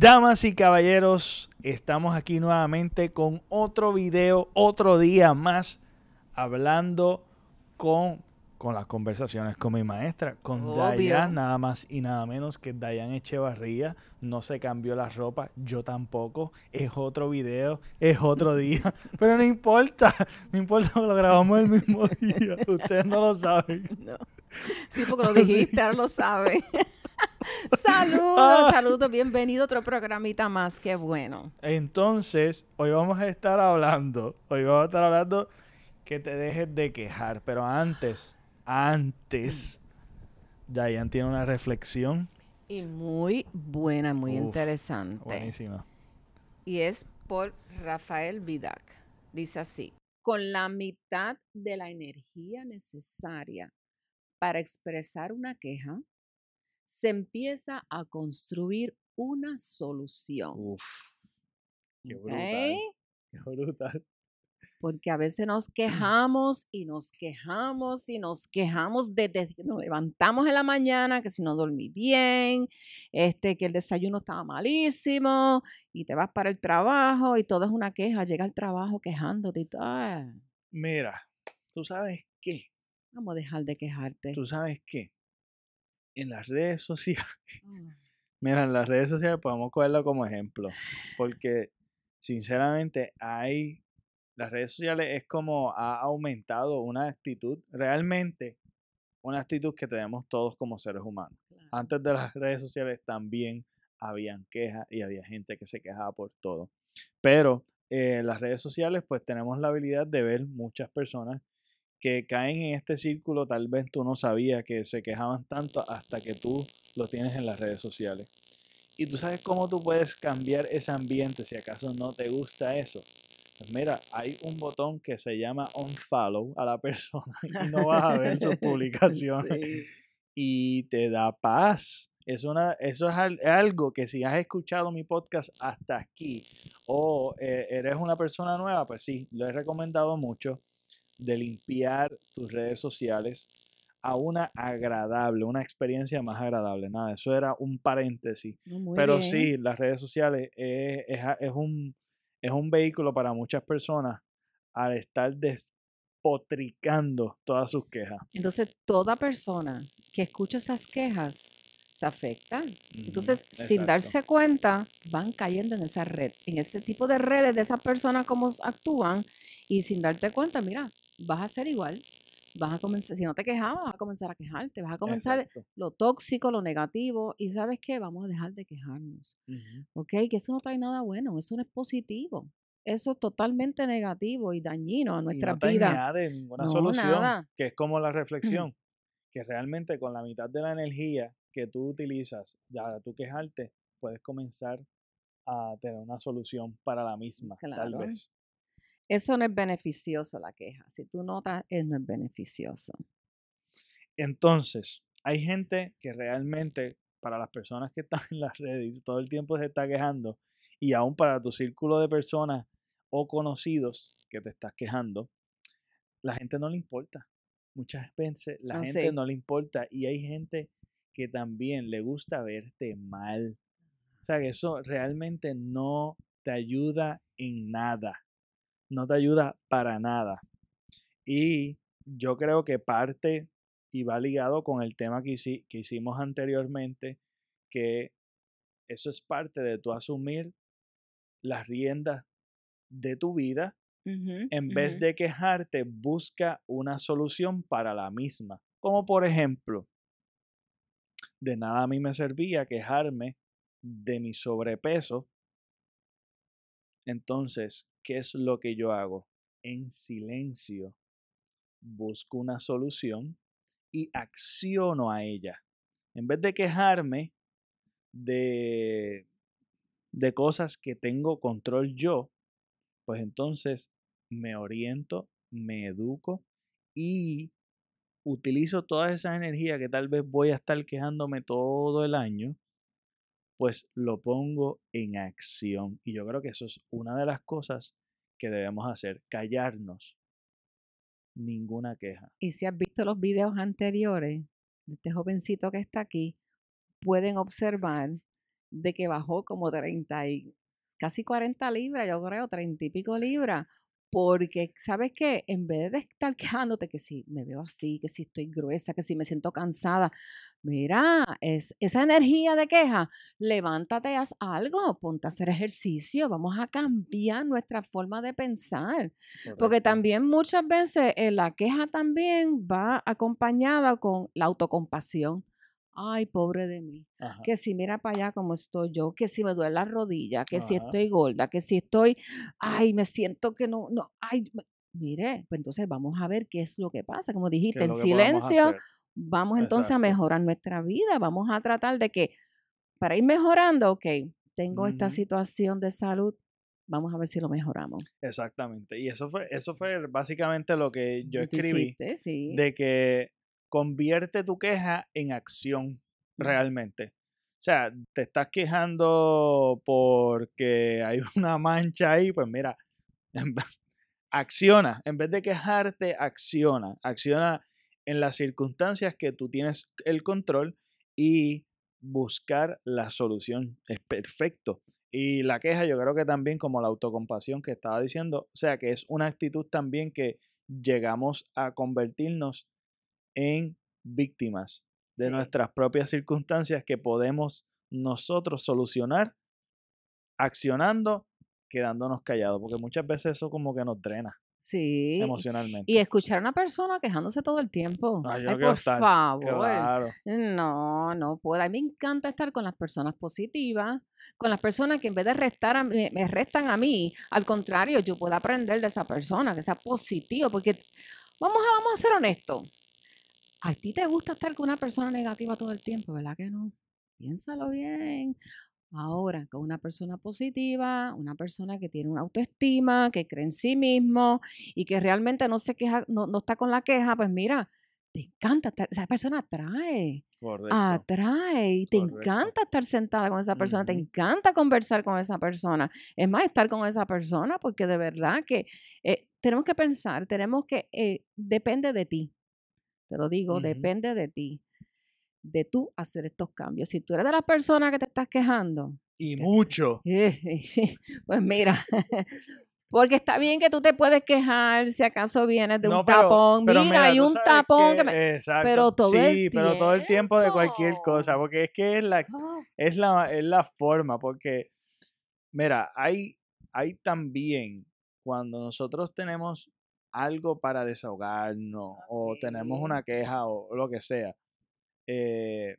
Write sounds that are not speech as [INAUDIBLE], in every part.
Damas y caballeros, estamos aquí nuevamente con otro video, otro día más, hablando con, con las conversaciones con mi maestra, con Obvio. Dayan, nada más y nada menos que Dayan Echevarría. No se cambió la ropa, yo tampoco. Es otro video, es otro día, [LAUGHS] pero no importa, no importa, lo grabamos el mismo día. Ustedes no lo saben. No. Sí, porque lo dijiste, ahora lo sabe. [LAUGHS] [LAUGHS] saludos, saludos, bienvenido a otro programita más, qué bueno. Entonces, hoy vamos a estar hablando, hoy vamos a estar hablando que te dejes de quejar, pero antes, antes, Dayan tiene una reflexión Y muy buena, muy Uf, interesante. buenísima. Y es por Rafael Vidac. Dice así, con la mitad de la energía necesaria para expresar una queja, se empieza a construir una solución. Uf, qué brutal, qué brutal. Porque a veces nos [CLEARS THROAT] quejamos y nos quejamos y nos quejamos desde que nos levantamos en la mañana, que si no dormí bien, este, que el desayuno estaba malísimo, y te vas para el trabajo y todo es una queja. Llega al trabajo quejándote y "Ah, Mira, ¿tú sabes qué? vamos a dejar de quejarte. ¿Tú sabes qué? En las redes sociales, Ah, [LAUGHS] mira, en las redes sociales podemos cogerlo como ejemplo, porque sinceramente hay, las redes sociales es como ha aumentado una actitud, realmente una actitud que tenemos todos como seres humanos. claro. Antes de las redes sociales también habían quejas y había gente que se quejaba por todo. Pero eh, las redes sociales pues tenemos la habilidad de ver muchas personas que caen en este círculo, tal vez tú no sabías que se quejaban tanto hasta que tú lo tienes en las redes sociales. Y tú sabes cómo tú puedes cambiar ese ambiente si acaso no te gusta eso. Pues mira, hay un botón que se llama unfollow a la [LAUGHS] persona y no vas a ver sus [LAUGHS] publicaciones Sí. y te da paz. Es una, eso es al- algo que si has escuchado mi podcast hasta aquí o eh, eres una persona nueva, pues sí, lo he recomendado mucho de limpiar tus redes sociales a una agradable, una experiencia más agradable. Nada, eso era un paréntesis. Muy Pero bien. sí, las redes sociales es, es un, es un vehículo para muchas personas al estar despotricando todas sus quejas. Entonces, toda persona que escucha esas quejas se afecta. Entonces, sin darse cuenta, van cayendo en esa red, en ese tipo de redes de esas personas como s- actúan y sin darte cuenta, mira, vas a ser igual. Vas a comenzar, si no te quejabas, vas a comenzar a quejarte, vas a comenzar Exacto. lo tóxico, lo negativo y sabes qué, vamos a dejar de quejarnos. ¿ok? Que eso no trae nada bueno, eso no es positivo, eso es totalmente negativo y dañino a y nuestra no te vida. añade ninguna No, solución, nada. que es como la reflexión, que realmente con la mitad de la energía que tú utilizas para tú quejarte, puedes comenzar a tener una solución para la misma, tal vez. Eso no es beneficioso la queja, si tú notas, eso no es beneficioso. Entonces, hay gente que realmente, para las personas que están [LAUGHS] en las redes, todo el tiempo se está quejando, y aún para tu círculo de personas o conocidos que te estás quejando, la gente no le importa. Muchas veces la Ah, gente sí. no le importa y hay gente que también le gusta verte mal. O sea, que eso realmente no te ayuda en nada. No te ayuda para nada. Y yo creo que parte y va ligado con el tema que, hici- que hicimos anteriormente, que eso es parte de tu asumir las riendas de tu vida. En vez de quejarte, busca una solución para la misma. Como por ejemplo, de nada a mí me servía quejarme de mi sobrepeso. Entonces, ¿qué es lo que yo hago? En silencio busco una solución y acciono a ella. En vez de quejarme de, de cosas que tengo control yo, pues entonces me oriento, me educo y utilizo toda esa energía que tal vez voy a estar quejándome todo el año, pues lo pongo en acción. Y yo creo que eso es una de las cosas que debemos hacer, callarnos. Ninguna queja. Y si has visto los videos anteriores de este jovencito que está aquí, pueden observar de que bajó como 30 y casi 40 libras, yo creo, 30 y pico libras. Porque, ¿sabes qué? En vez de estar quejándote que si me veo así, que si estoy gruesa, que si me siento cansada, mira, es, esa energía de queja, levántate, haz algo, ponte a hacer ejercicio, vamos a cambiar nuestra forma de pensar. Porque también muchas veces eh, la queja también va acompañada con la autocompasión. Ay, pobre de mí Ajá. que si mira para allá como estoy yo, que si me duele la rodilla, que si estoy gorda, que si estoy, ay, me siento que no, no, ay, mire, pues entonces vamos a ver qué es lo que pasa, como ¿Qué dijiste, en silencio, vamos entonces a mejorar nuestra vida, vamos a tratar de que, para ir mejorando, ok, tengo esta situación de salud, vamos a ver si lo mejoramos. Exactamente. Y eso fue, eso fue básicamente lo que yo escribí, hiciste, sí. de que convierte tu queja en acción realmente. O sea, te estás quejando porque hay [LAUGHS] una mancha ahí, pues mira, acciona. En vez de quejarte, acciona. Acciona en las circunstancias que tú tienes el control y buscar la solución. Es perfecto. Y la queja, yo creo que también como la autocompasión que estaba diciendo, o sea, que es una actitud también que llegamos a convertirnos en víctimas de Sí. nuestras propias circunstancias que podemos nosotros solucionar accionando, quedándonos callados, porque muchas veces eso como que nos drena Sí. emocionalmente. Y escuchar a una persona quejándose todo el tiempo. Ay, quiero por estar. favor. Claro. No, no puedo. A mí me encanta estar con las personas positivas, con las personas que en vez de restar a mí, me restan a mí, al contrario, yo puedo aprender de esa persona, que sea positivo, porque vamos a, vamos a ser honestos. A ti te gusta estar con una persona negativa todo el tiempo, ¿verdad que no? Piénsalo bien. Ahora, con una persona positiva, una persona que tiene una autoestima, que cree en sí mismo y que realmente no se queja, no, no está con la queja, pues mira, te encanta estar, esa persona atrae, Correcto. atrae, y te Correcto. encanta estar sentada con esa persona, te encanta conversar con esa persona. Es más, estar con esa persona, porque de verdad que eh, tenemos que pensar, tenemos que, eh, depende de ti, te lo digo, depende de ti, de tú hacer estos cambios. Si tú eres de las personas que te estás quejando, Y que- mucho. [LAUGHS] pues mira, [LAUGHS] porque está bien que tú te puedes quejar si acaso vienes de un pero- tapón. pero mira, hay un tapón que, me... exacto, pero todo el sí, pero todo el tiempo de cualquier cosa, tiempo. porque es que es la, Ah, es la, es la forma, porque, mira, hay, hay también cuando nosotros tenemos algo para desahogarnos Ah, o tenemos una queja o lo que sea, eh,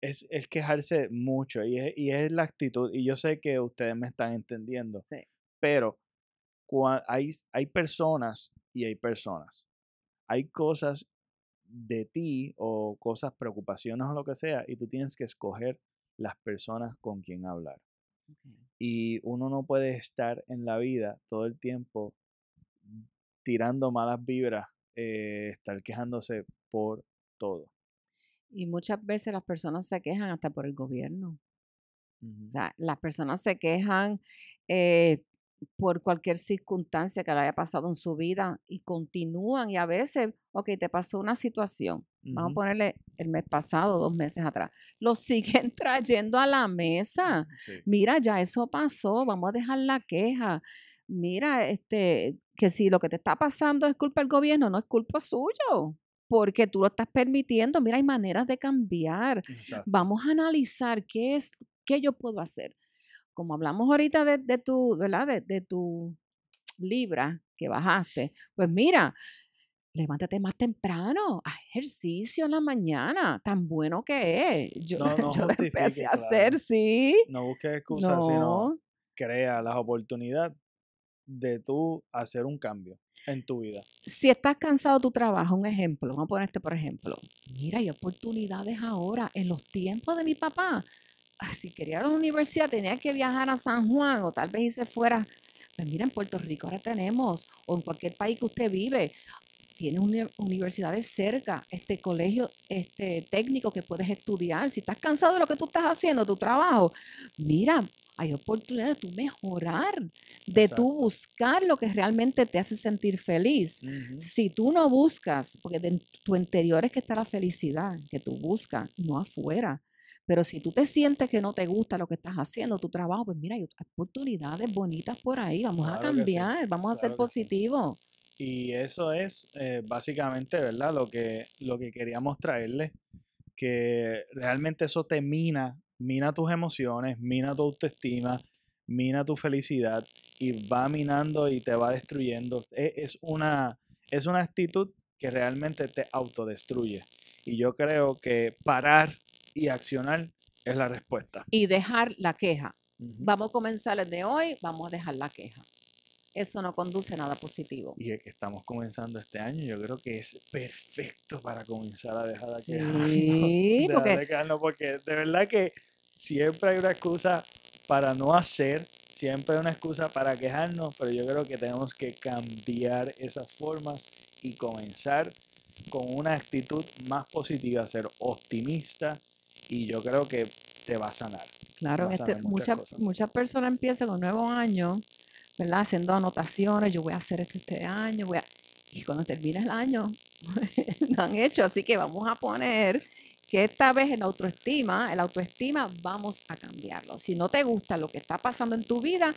es, es quejarse mucho y es, y es la actitud, y yo sé que ustedes me están entendiendo, sí. pero hay, hay personas y hay personas. Hay cosas de ti o cosas, preocupaciones o lo que sea, y tú tienes que escoger las personas con quien hablar. Y uno no puede estar en la vida todo el tiempo tirando malas vibras, eh, estar quejándose por todo. Y muchas veces las personas se quejan hasta por el gobierno. O sea, las personas se quejan eh, por cualquier circunstancia que le haya pasado en su vida y continúan y a veces, ok, te pasó una situación, vamos a ponerle el mes pasado, dos meses atrás, lo [LAUGHS] siguen trayendo a la mesa. Sí. Mira, ya eso pasó, vamos a dejar la queja. Mira, este, que si lo que te está pasando es culpa del gobierno, no es culpa suyo, porque tú lo estás permitiendo. Mira, hay maneras de cambiar Exacto. vamos a analizar qué es, qué yo puedo hacer. Como hablamos ahorita de, de tu, ¿verdad? De, de tu libra que bajaste, pues mira, levántate más temprano, haz ejercicio en la mañana, tan bueno que es. Yo, No, [LAUGHS] no yo lo empecé a hacer, sí. No busques excusas, sino No, crea las oportunidades de tú hacer un cambio en tu vida. si estás cansado de tu trabajo, un ejemplo, vamos a ponerte por ejemplo, mira, hay oportunidades ahora, en los tiempos de mi papá, ah, si quería ir a la universidad tenía que viajar a San Juan o tal vez irse fuera, pues mira, en Puerto Rico ahora tenemos, o en cualquier país que usted vive, tiene uni- universidades cerca, este colegio este técnico que puedes estudiar, si estás cansado de lo que tú estás haciendo, tu trabajo, mira, hay oportunidad de tú mejorar, de Exacto. tú buscar lo que realmente te hace sentir feliz. Si tú no buscas, porque de en tu interior es que está la felicidad que tú buscas, no afuera. Pero si tú te sientes que no te gusta lo que estás haciendo, tu trabajo, pues mira, hay oportunidades bonitas por ahí, vamos a sí, cambiar, vamos a ser sí. positivos. Y eso es eh, básicamente, ¿verdad? Lo que, lo que queríamos traerle, que realmente eso te mina, mina tus emociones, mina tu autoestima, mina tu felicidad y va minando y te va destruyendo. E- Es, una, es una actitud que realmente te autodestruye. Y yo creo que parar y accionar es la respuesta. Y dejar la queja. Vamos a comenzar desde hoy, vamos a dejar la queja. Eso no conduce a nada positivo. Y es que estamos comenzando este año, yo creo que es perfecto para comenzar a dejar de quejarnos. [LAUGHS] Dejar porque de quejarnos, porque de verdad que siempre hay una excusa para no hacer, siempre hay una excusa para quejarnos, pero yo creo que tenemos que cambiar esas formas y comenzar con una actitud más positiva, ser optimista y yo creo que te va a sanar. Claro, este, muchas personas empiezan con un nuevo año, ¿verdad? Haciendo anotaciones, yo voy a hacer esto este año, voy a... y cuando termina el año, [LAUGHS] lo han hecho, así que vamos a poner que esta vez en autoestima, el autoestima vamos a cambiarlo. Si no te gusta lo que está pasando en tu vida,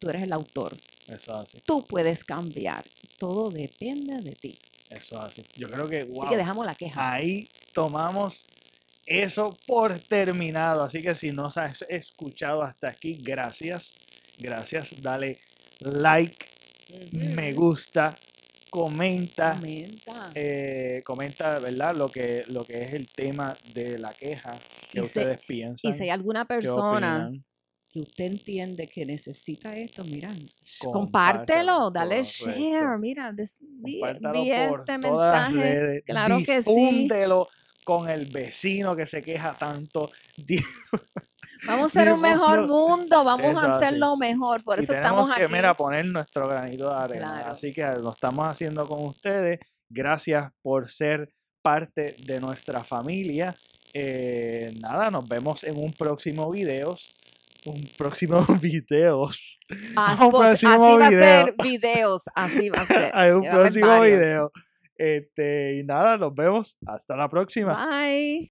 tú eres el autor, Eso es así, tú puedes cambiar, todo depende de ti. eso es así. Yo creo que, Así wow, que dejamos la queja. ahí tomamos eso por terminado. Así que si nos has escuchado hasta aquí, gracias. Gracias. Dale like, me gusta, comenta. Comenta. eh, comenta, ¿verdad? Lo que, lo que es el tema de la queja que ustedes piensan. y si hay alguna persona que usted entiende que necesita esto, mira, Compártelo, dale share, mira, des- vi, vi este mensaje. redes, claro que sí. con el vecino que se queja tanto. [LAUGHS] Vamos a hacer un mejor mundo, vamos Eso a así. hacerlo mejor, por eso tenemos estamos que, aquí. mira, poner nuestro granito de arena. Claro. Así que lo estamos haciendo con ustedes. Gracias por ser parte de nuestra familia. Eh, nada, nos vemos en un próximo video. Un próximo [LAUGHS] videos. Ah, un pues, próximo así va a ser videos, así va a ser. [LAUGHS] Hay un que próximo video. Este, y nada, nos vemos. Hasta la próxima. Bye.